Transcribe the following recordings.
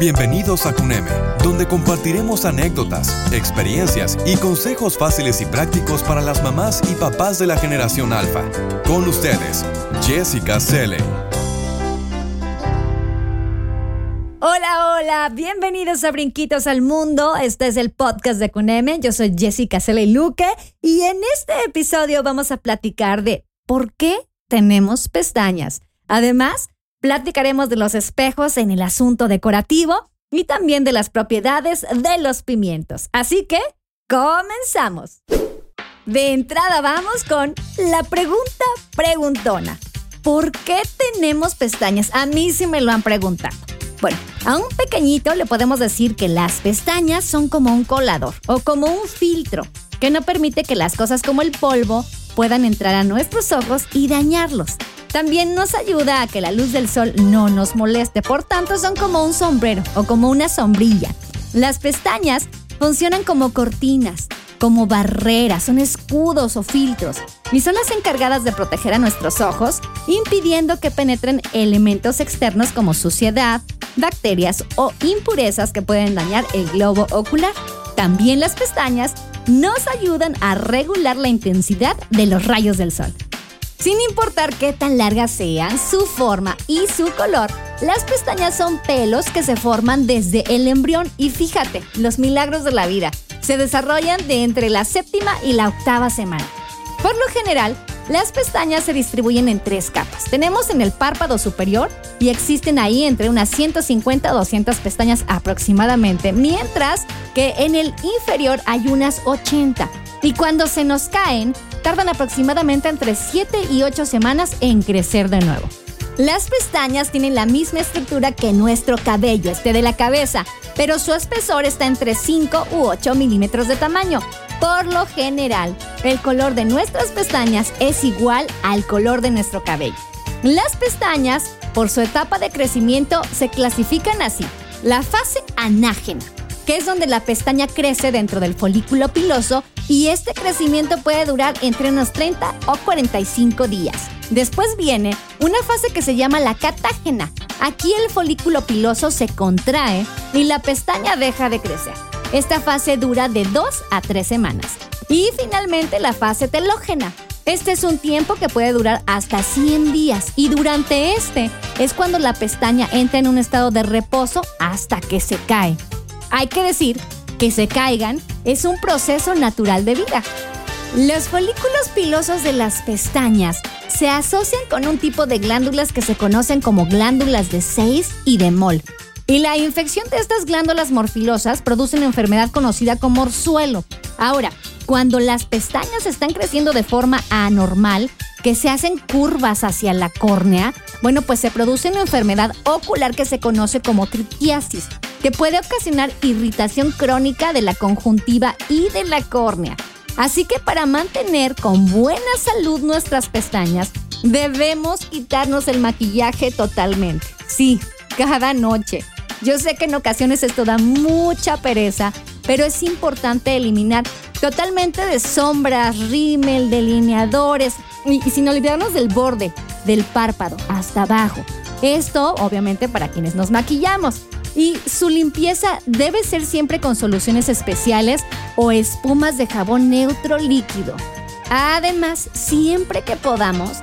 Bienvenidos a CUNEME, donde compartiremos anécdotas, experiencias y consejos fáciles y prácticos para las mamás y papás de la generación alfa. Con ustedes, Jessica Selle. Hola, hola, bienvenidos a Brinquitos al Mundo. Este es el podcast de CUNEME. Yo soy Jessica Selle Luque y en este episodio vamos a platicar de por qué tenemos pestañas. Además, Platicaremos de los espejos en el asunto decorativo y también de las propiedades de los pimientos. Así que, comenzamos. De entrada vamos con la pregunta preguntona. ¿Por qué tenemos pestañas? A mí sí me lo han preguntado. Bueno, a un pequeñito le podemos decir que las pestañas son como un colador o como un filtro que no permite que las cosas como el polvo puedan entrar a nuestros ojos y dañarlos. También nos ayuda a que la luz del sol no nos moleste, por tanto son como un sombrero o como una sombrilla. Las pestañas funcionan como cortinas, como barreras, son escudos o filtros y son las encargadas de proteger a nuestros ojos, impidiendo que penetren elementos externos como suciedad, bacterias o impurezas que pueden dañar el globo ocular. También las pestañas nos ayudan a regular la intensidad de los rayos del sol. Sin importar qué tan largas sean, su forma y su color, las pestañas son pelos que se forman desde el embrión y fíjate, los milagros de la vida se desarrollan de entre la séptima y la octava semana. Por lo general, las pestañas se distribuyen en tres capas. Tenemos en el párpado superior y existen ahí entre unas 150 a 200 pestañas aproximadamente, mientras que en el inferior hay unas 80. Y cuando se nos caen, tardan aproximadamente entre 7 y 8 semanas en crecer de nuevo. Las pestañas tienen la misma estructura que nuestro cabello, este de la cabeza, pero su espesor está entre 5 u 8 milímetros de tamaño. Por lo general, el color de nuestras pestañas es igual al color de nuestro cabello. Las pestañas, por su etapa de crecimiento, se clasifican así. La fase anágena, es donde la pestaña crece dentro del folículo piloso y este crecimiento puede durar entre unos 30 o 45 días. Después viene una fase que se llama la catágena. Aquí el folículo piloso se contrae y la pestaña deja de crecer. Esta fase dura de 2 a 3 semanas. Y finalmente la fase telógena. Este es un tiempo que puede durar hasta 100 días y durante este es cuando la pestaña entra en un estado de reposo hasta que se cae. Hay que decir que se caigan es un proceso natural de vida. Los folículos pilosos de las pestañas se asocian con un tipo de glándulas que se conocen como glándulas de Seis y de Moll. Y la infección de estas glándulas morfilosas produce una enfermedad conocida como orzuelo. Ahora, cuando las pestañas están creciendo de forma anormal, que se hacen curvas hacia la córnea, bueno, pues se produce una enfermedad ocular que se conoce como tritiasis que puede ocasionar irritación crónica de la conjuntiva y de la córnea. Así que para mantener con buena salud nuestras pestañas, debemos quitarnos el maquillaje totalmente. Sí, cada noche. Yo sé que en ocasiones esto da mucha pereza, pero es importante eliminar totalmente de sombras, rímel, delineadores y, sin olvidarnos del borde, del párpado, hasta abajo. Esto obviamente para quienes nos maquillamos y su limpieza debe ser siempre con soluciones especiales o espumas de jabón neutro líquido. Además, siempre que podamos,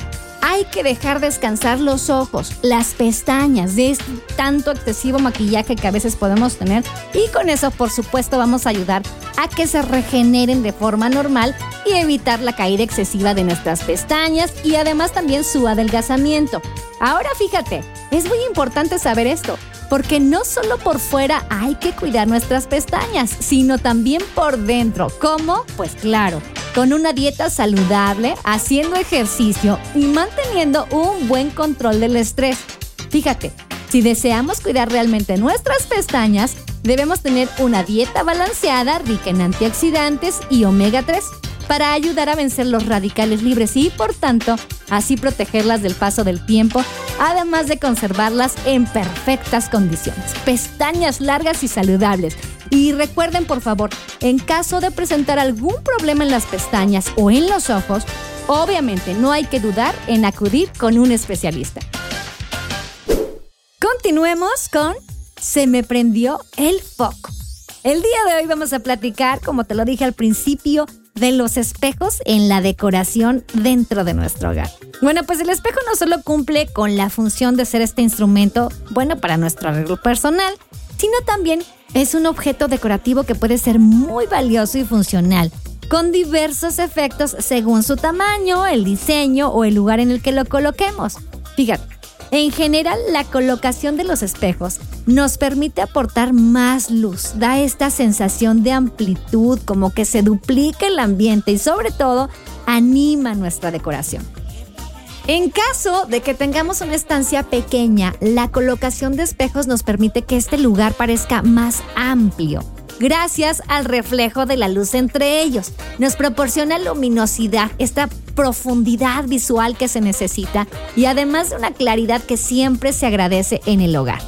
hay que dejar descansar los ojos, las pestañas de este tanto excesivo maquillaje que a veces podemos tener y con eso por supuesto vamos a ayudar a que se regeneren de forma normal y evitar la caída excesiva de nuestras pestañas y además también su adelgazamiento. Ahora fíjate, es muy importante saber esto porque no solo por fuera hay que cuidar nuestras pestañas, sino también por dentro. ¿Cómo? Pues claro, con una dieta saludable, haciendo ejercicio y manteniendo un buen control del estrés. Fíjate, si deseamos cuidar realmente nuestras pestañas, debemos tener una dieta balanceada rica en antioxidantes y omega 3 para ayudar a vencer los radicales libres y, por tanto, así protegerlas del paso del tiempo, además de conservarlas en perfectas condiciones. Pestañas largas y saludables. Y recuerden, por favor, en caso de presentar algún problema en las pestañas o en los ojos, obviamente no hay que dudar en acudir con un especialista. Continuemos con se me prendió el foco. El día de hoy vamos a platicar, como te lo dije al principio, de los espejos en la decoración dentro de nuestro hogar. Bueno, pues el espejo no solo cumple con la función de ser este instrumento, bueno, para nuestro arreglo personal, sino también es un objeto decorativo que puede ser muy valioso y funcional, con diversos efectos según su tamaño, el diseño o el lugar en el que lo coloquemos. Fíjate, en general, la colocación de los espejos nos permite aportar más luz, da esta sensación de amplitud, como que se duplica el ambiente y sobre todo anima nuestra decoración. En caso de que tengamos una estancia pequeña, la colocación de espejos nos permite que este lugar parezca más amplio gracias al reflejo de la luz entre ellos. Nos proporciona luminosidad, esta profundidad visual que se necesita y además de una claridad que siempre se agradece en el hogar.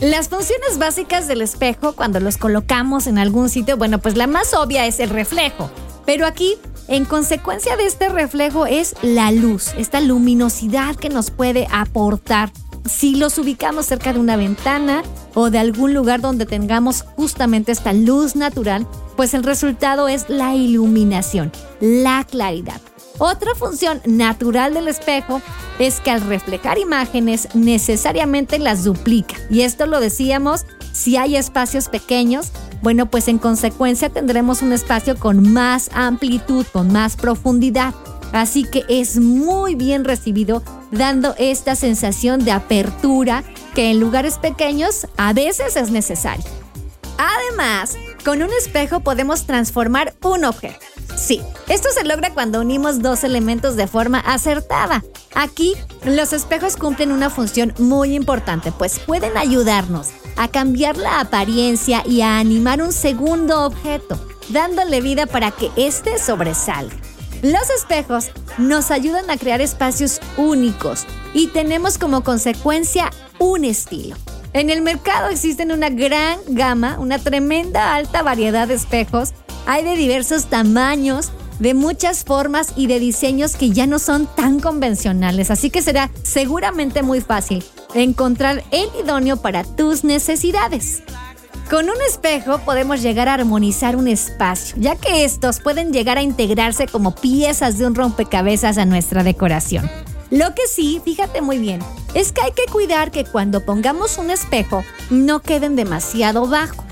Las funciones básicas del espejo cuando los colocamos en algún sitio, bueno, pues la más obvia es el reflejo, pero aquí en consecuencia de este reflejo es la luz, esta luminosidad que nos puede aportar si los ubicamos cerca de una ventana o de algún lugar donde tengamos justamente esta luz natural, pues el resultado es la iluminación, la claridad. Otra función natural del espejo es que al reflejar imágenes necesariamente las duplica. Y esto lo decíamos, si hay espacios pequeños, bueno, pues en consecuencia tendremos un espacio con más amplitud, con más profundidad. Así que es muy bien recibido dando esta sensación de apertura que en lugares pequeños a veces es necesario. Además, con un espejo podemos transformar un objeto. Sí, esto se logra cuando unimos dos elementos de forma acertada. Aquí, los espejos cumplen una función muy importante, pues pueden ayudarnos a cambiar la apariencia y a animar un segundo objeto, dándole vida para que éste sobresalga. Los espejos nos ayudan a crear espacios únicos y tenemos como consecuencia un estilo. En el mercado existen una gran gama, una tremenda alta variedad de espejos. Hay de diversos tamaños, de muchas formas y de diseños que ya no son tan convencionales, así que será seguramente muy fácil encontrar el idóneo para tus necesidades. Con un espejo podemos llegar a armonizar un espacio, ya que estos pueden llegar a integrarse como piezas de un rompecabezas a nuestra decoración. Lo que sí, fíjate muy bien, es que hay que cuidar que cuando pongamos un espejo no queden demasiado bajo.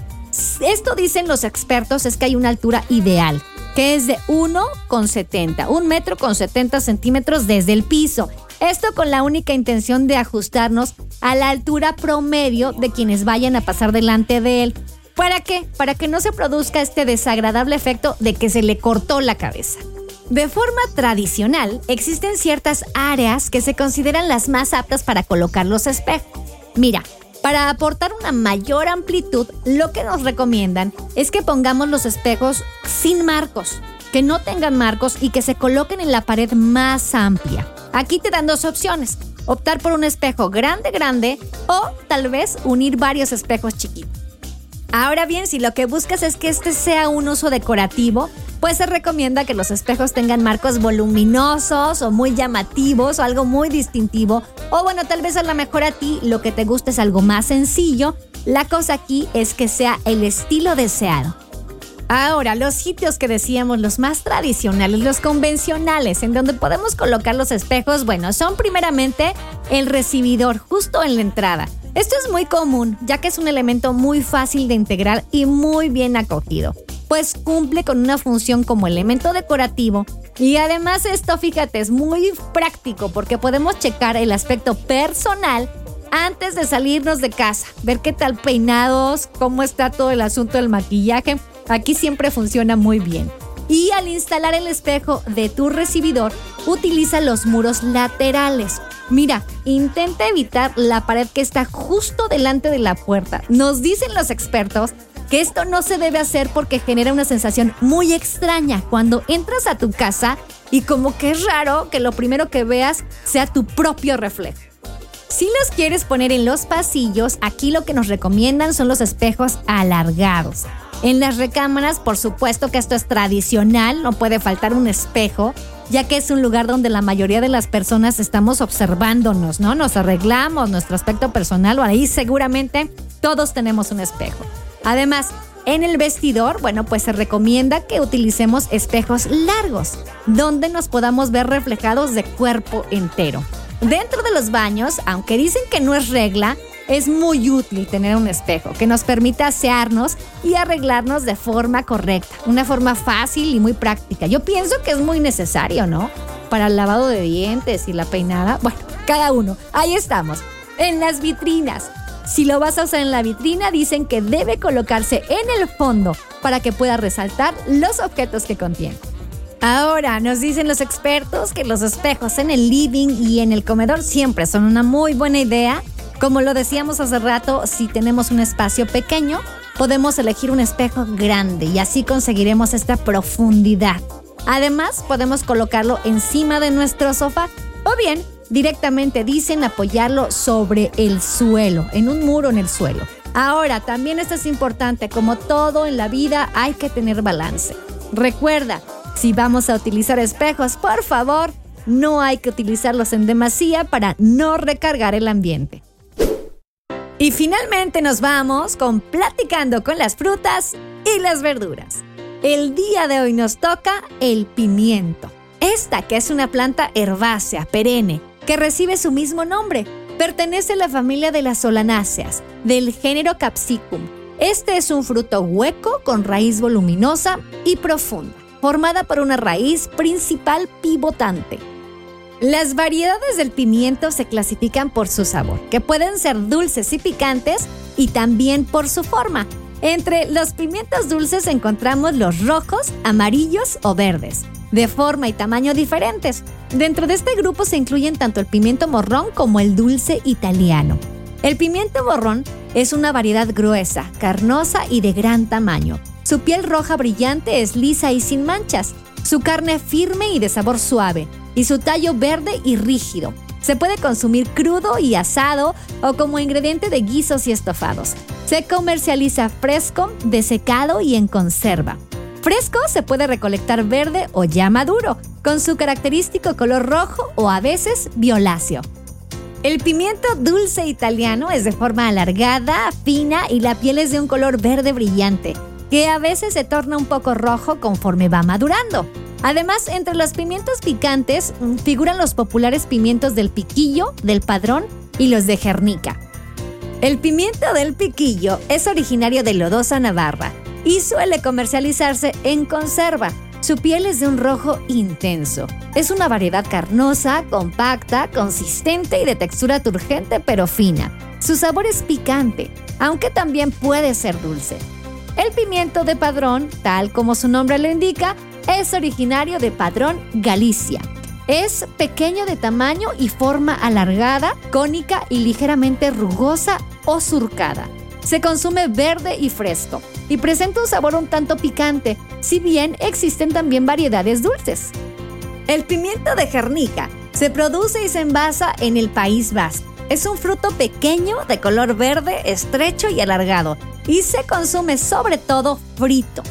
Esto dicen los expertos es que hay una altura ideal, que es de 1,70, un metro con 70 centímetros desde el piso. Esto con la única intención de ajustarnos a la altura promedio de quienes vayan a pasar delante de él. ¿Para qué? Para que no se produzca este desagradable efecto de que se le cortó la cabeza. De forma tradicional, existen ciertas áreas que se consideran las más aptas para colocar los espejos. Mira, para aportar una mayor amplitud, lo que nos recomiendan es que pongamos los espejos sin marcos, que no tengan marcos y que se coloquen en la pared más amplia. Aquí te dan dos opciones, optar por un espejo grande grande o tal vez unir varios espejos chiquitos. Ahora bien, si lo que buscas es que este sea un uso decorativo, pues se recomienda que los espejos tengan marcos voluminosos o muy llamativos o algo muy distintivo. O bueno, tal vez a lo mejor a ti lo que te guste es algo más sencillo. La cosa aquí es que sea el estilo deseado. Ahora, los sitios que decíamos, los más tradicionales, los convencionales, en donde podemos colocar los espejos, bueno, son primeramente el recibidor, justo en la entrada. Esto es muy común, ya que es un elemento muy fácil de integrar y muy bien acogido, pues cumple con una función como elemento decorativo y además esto, fíjate, es muy práctico porque podemos checar el aspecto personal antes de salirnos de casa, ver qué tal peinados, cómo está todo el asunto del maquillaje Aquí siempre funciona muy bien. Y al instalar el espejo de tu recibidor, utiliza los muros laterales. Mira, intenta evitar la pared que está justo delante de la puerta. Nos dicen los expertos que esto no se debe hacer porque genera una sensación muy extraña cuando entras a tu casa y como que es raro que lo primero que veas sea tu propio reflejo. Si los quieres poner en los pasillos, aquí lo que nos recomiendan son los espejos alargados. En las recámaras, por supuesto que esto es tradicional, no puede faltar un espejo, ya que es un lugar donde la mayoría de las personas estamos observándonos, ¿no? Nos arreglamos nuestro aspecto personal o ahí seguramente Todos tenemos un espejo. Además, en el vestidor, bueno, pues se recomienda que utilicemos espejos largos, donde nos podamos ver reflejados de cuerpo entero. Dentro de los baños, aunque dicen que no es regla, es muy útil tener un espejo que nos permita asearnos y arreglarnos de forma correcta, una forma fácil y muy práctica. Yo pienso que es muy necesario, ¿no? Para el lavado de dientes y la peinada. Bueno, cada uno. Ahí estamos. En las vitrinas. Si lo vas a usar en la vitrina, dicen que debe colocarse en el fondo para que pueda resaltar los objetos que contiene. Ahora, nos dicen los expertos que los espejos en el living y en el comedor siempre son una muy buena idea. Como lo decíamos hace rato, si tenemos un espacio pequeño, podemos elegir un espejo grande y así conseguiremos esta profundidad. Además, podemos colocarlo encima de nuestro sofá o bien directamente dicen apoyarlo sobre el suelo, en un muro en el suelo. Ahora, también esto es importante, como todo en la vida hay que tener balance. Recuerda, si vamos a utilizar espejos, por favor, no hay que utilizarlos en demasía para no recargar el ambiente. Y finalmente nos vamos con platicando con las frutas y las verduras. El día de hoy nos toca el pimiento. Esta que es una planta herbácea, perenne, que recibe su mismo nombre. Pertenece a la familia de las solanáceas, del género Capsicum. Este es un fruto hueco con raíz voluminosa y profunda, formada por una raíz principal pivotante. Las variedades del pimiento se clasifican por su sabor, que pueden ser dulces y picantes, y también por su forma. Entre los pimientos dulces encontramos los rojos, amarillos o verdes de forma y tamaño diferentes. Dentro de este grupo se incluyen tanto el pimiento morrón como el dulce italiano. El pimiento morrón es una variedad gruesa, carnosa y de gran tamaño. Su piel roja brillante es lisa y sin manchas, su carne firme y de sabor suave, y su tallo verde y rígido. Se puede consumir crudo y asado o como ingrediente de guisos y estofados. Se comercializa fresco, desecado y en conserva. Fresco se puede recolectar verde o ya maduro, con su característico color rojo o a veces violáceo. El pimiento dulce italiano es de forma alargada, fina y la piel es de un color verde brillante, que a veces se torna un poco rojo conforme va madurando. Además, entre los pimientos picantes mm, figuran los populares pimientos del piquillo, del padrón y los de Jernica. El pimiento del piquillo es originario de Lodosa, Navarra, y suele comercializarse en conserva. Su piel es de un rojo intenso. Es una variedad carnosa, compacta, consistente y de textura turgente pero fina. Su sabor es picante, aunque también puede ser dulce. El pimiento de Padrón, tal como su nombre lo indica, es originario de Padrón, Galicia. Es pequeño de tamaño y forma alargada, cónica y ligeramente rugosa o surcada. Se consume verde y fresco y presenta un sabor un tanto picante, si bien existen también variedades dulces. El pimiento de Jernica se produce y se envasa en el País Vasco. Es un fruto pequeño de color verde, estrecho y alargado y se consume sobre todo frito.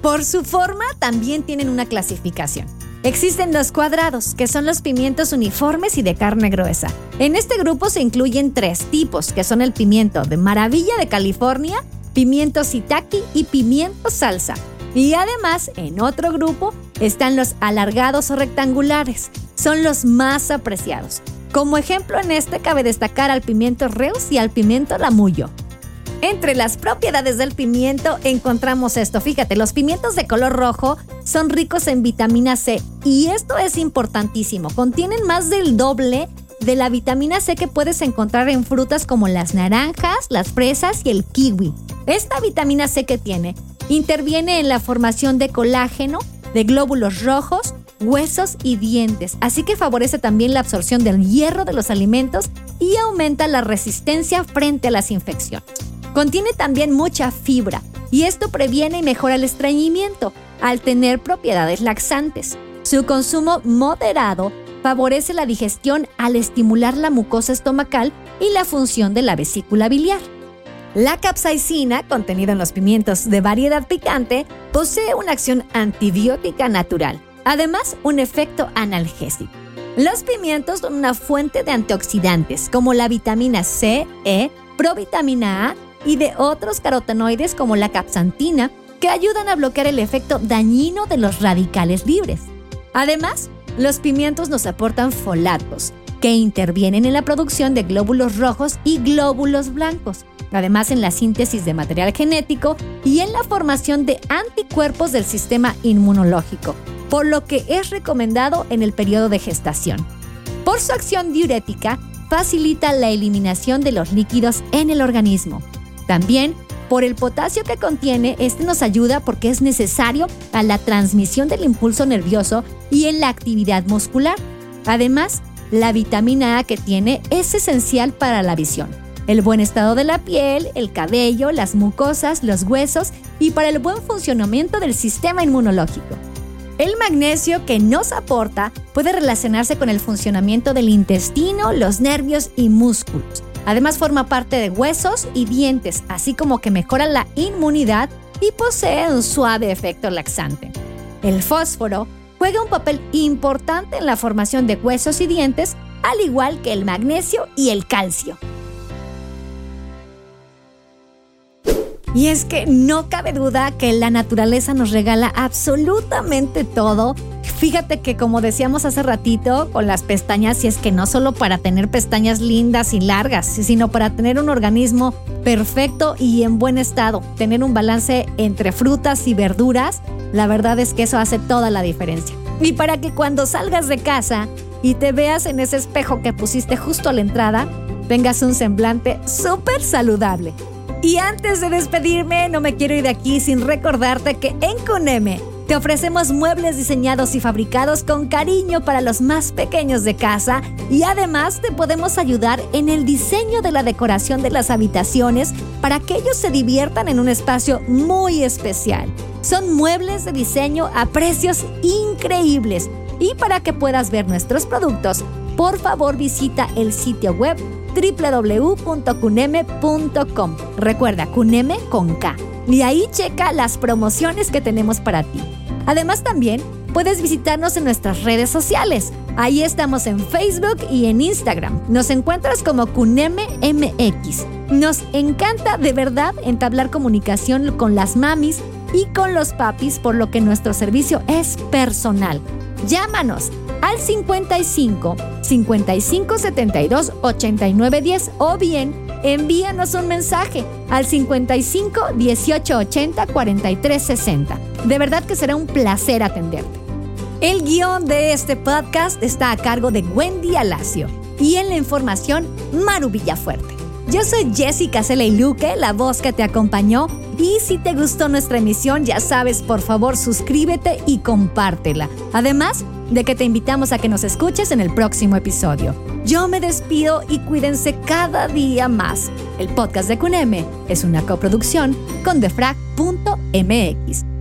Por su forma también tienen una clasificación. Existen los cuadrados, que son los pimientos uniformes y de carne gruesa. En este grupo se incluyen tres tipos, que son el pimiento de maravilla de California, pimiento sitaki y pimiento salsa. Y además, en otro grupo están los alargados o rectangulares. Son los más apreciados. Como ejemplo en este cabe destacar al pimiento reus y al pimiento lamullo. Entre las propiedades del pimiento encontramos esto. Fíjate, los pimientos de color rojo son ricos en vitamina C y esto es importantísimo. Contienen más del doble de la vitamina C que puedes encontrar en frutas como las naranjas, las fresas y el kiwi. Esta vitamina C que tiene interviene en la formación de colágeno, de glóbulos rojos, huesos y dientes, así que favorece también la absorción del hierro de los alimentos y aumenta la resistencia frente a las infecciones. Contiene también mucha fibra y esto previene y mejora el estreñimiento al tener propiedades laxantes. Su consumo moderado favorece la digestión al estimular la mucosa estomacal y la función de la vesícula biliar. La capsaicina, contenida en los pimientos de variedad picante, posee una acción antibiótica natural, además un efecto analgésico. Los pimientos son una fuente de antioxidantes como la vitamina C, E, provitamina A y de otros carotenoides como la capsantina que ayudan a bloquear el efecto dañino de los radicales libres. Además, los pimientos nos aportan folatos, que intervienen en la producción de glóbulos rojos y glóbulos blancos, además en la síntesis de material genético y en la formación de anticuerpos del sistema inmunológico, por lo que es recomendado en el periodo de gestación. Por su acción diurética, facilita la eliminación de los líquidos en el organismo. También por el potasio que contiene, este nos ayuda porque es necesario a la transmisión del impulso nervioso y en la actividad muscular. Además, la vitamina A que tiene es esencial para la visión, el buen estado de la piel, el cabello, las mucosas, los huesos y para el buen funcionamiento del sistema inmunológico. El magnesio que nos aporta puede relacionarse con el funcionamiento del intestino, los nervios y músculos. Además forma parte de huesos y dientes, así como que mejora la inmunidad y posee un suave efecto laxante. El fósforo juega un papel importante en la formación de huesos y dientes, al igual que el magnesio y el calcio. Y es que no cabe duda que la naturaleza nos regala absolutamente todo. Fíjate que como decíamos hace ratito con las pestañas, y es que no solo para tener pestañas lindas y largas, sino para tener un organismo perfecto y en buen estado, tener un balance entre frutas y verduras, la verdad es que eso hace toda la diferencia. Y para que cuando salgas de casa y te veas en ese espejo que pusiste justo a la entrada, tengas un semblante súper saludable. Y antes de despedirme, no me quiero ir de aquí sin recordarte que en Coneme te ofrecemos muebles diseñados y fabricados con cariño para los más pequeños de casa y además te podemos ayudar en el diseño de la decoración de las habitaciones para que ellos se diviertan en un espacio muy especial. Son muebles de diseño a precios increíbles. Y para que puedas ver nuestros productos, por favor visita el sitio web www.cuneme.com. Recuerda, Cuneme con K. Y ahí checa las promociones que tenemos para ti. Además también puedes visitarnos en nuestras redes sociales. Ahí estamos en Facebook y en Instagram. Nos encuentras como Cuneme MX. Nos encanta de verdad entablar comunicación con las mamis y con los papis, por lo que nuestro servicio es personal. Llámanos al 55 55 72 89 10 o bien envíanos un mensaje al 55 18 80 43 60. De verdad que será un placer atenderte. El guion de este podcast está a cargo de Wendy Alacio y en la información Maru Villafuerte. Yo soy Jessica Cele Luque, la voz que te acompañó. Y si te gustó nuestra emisión, ya sabes, por favor suscríbete y compártela. Además de que te invitamos a que nos escuches en el próximo episodio. Yo me despido y cuídense cada día más. El podcast de CUNEME es una coproducción con defrag.mx.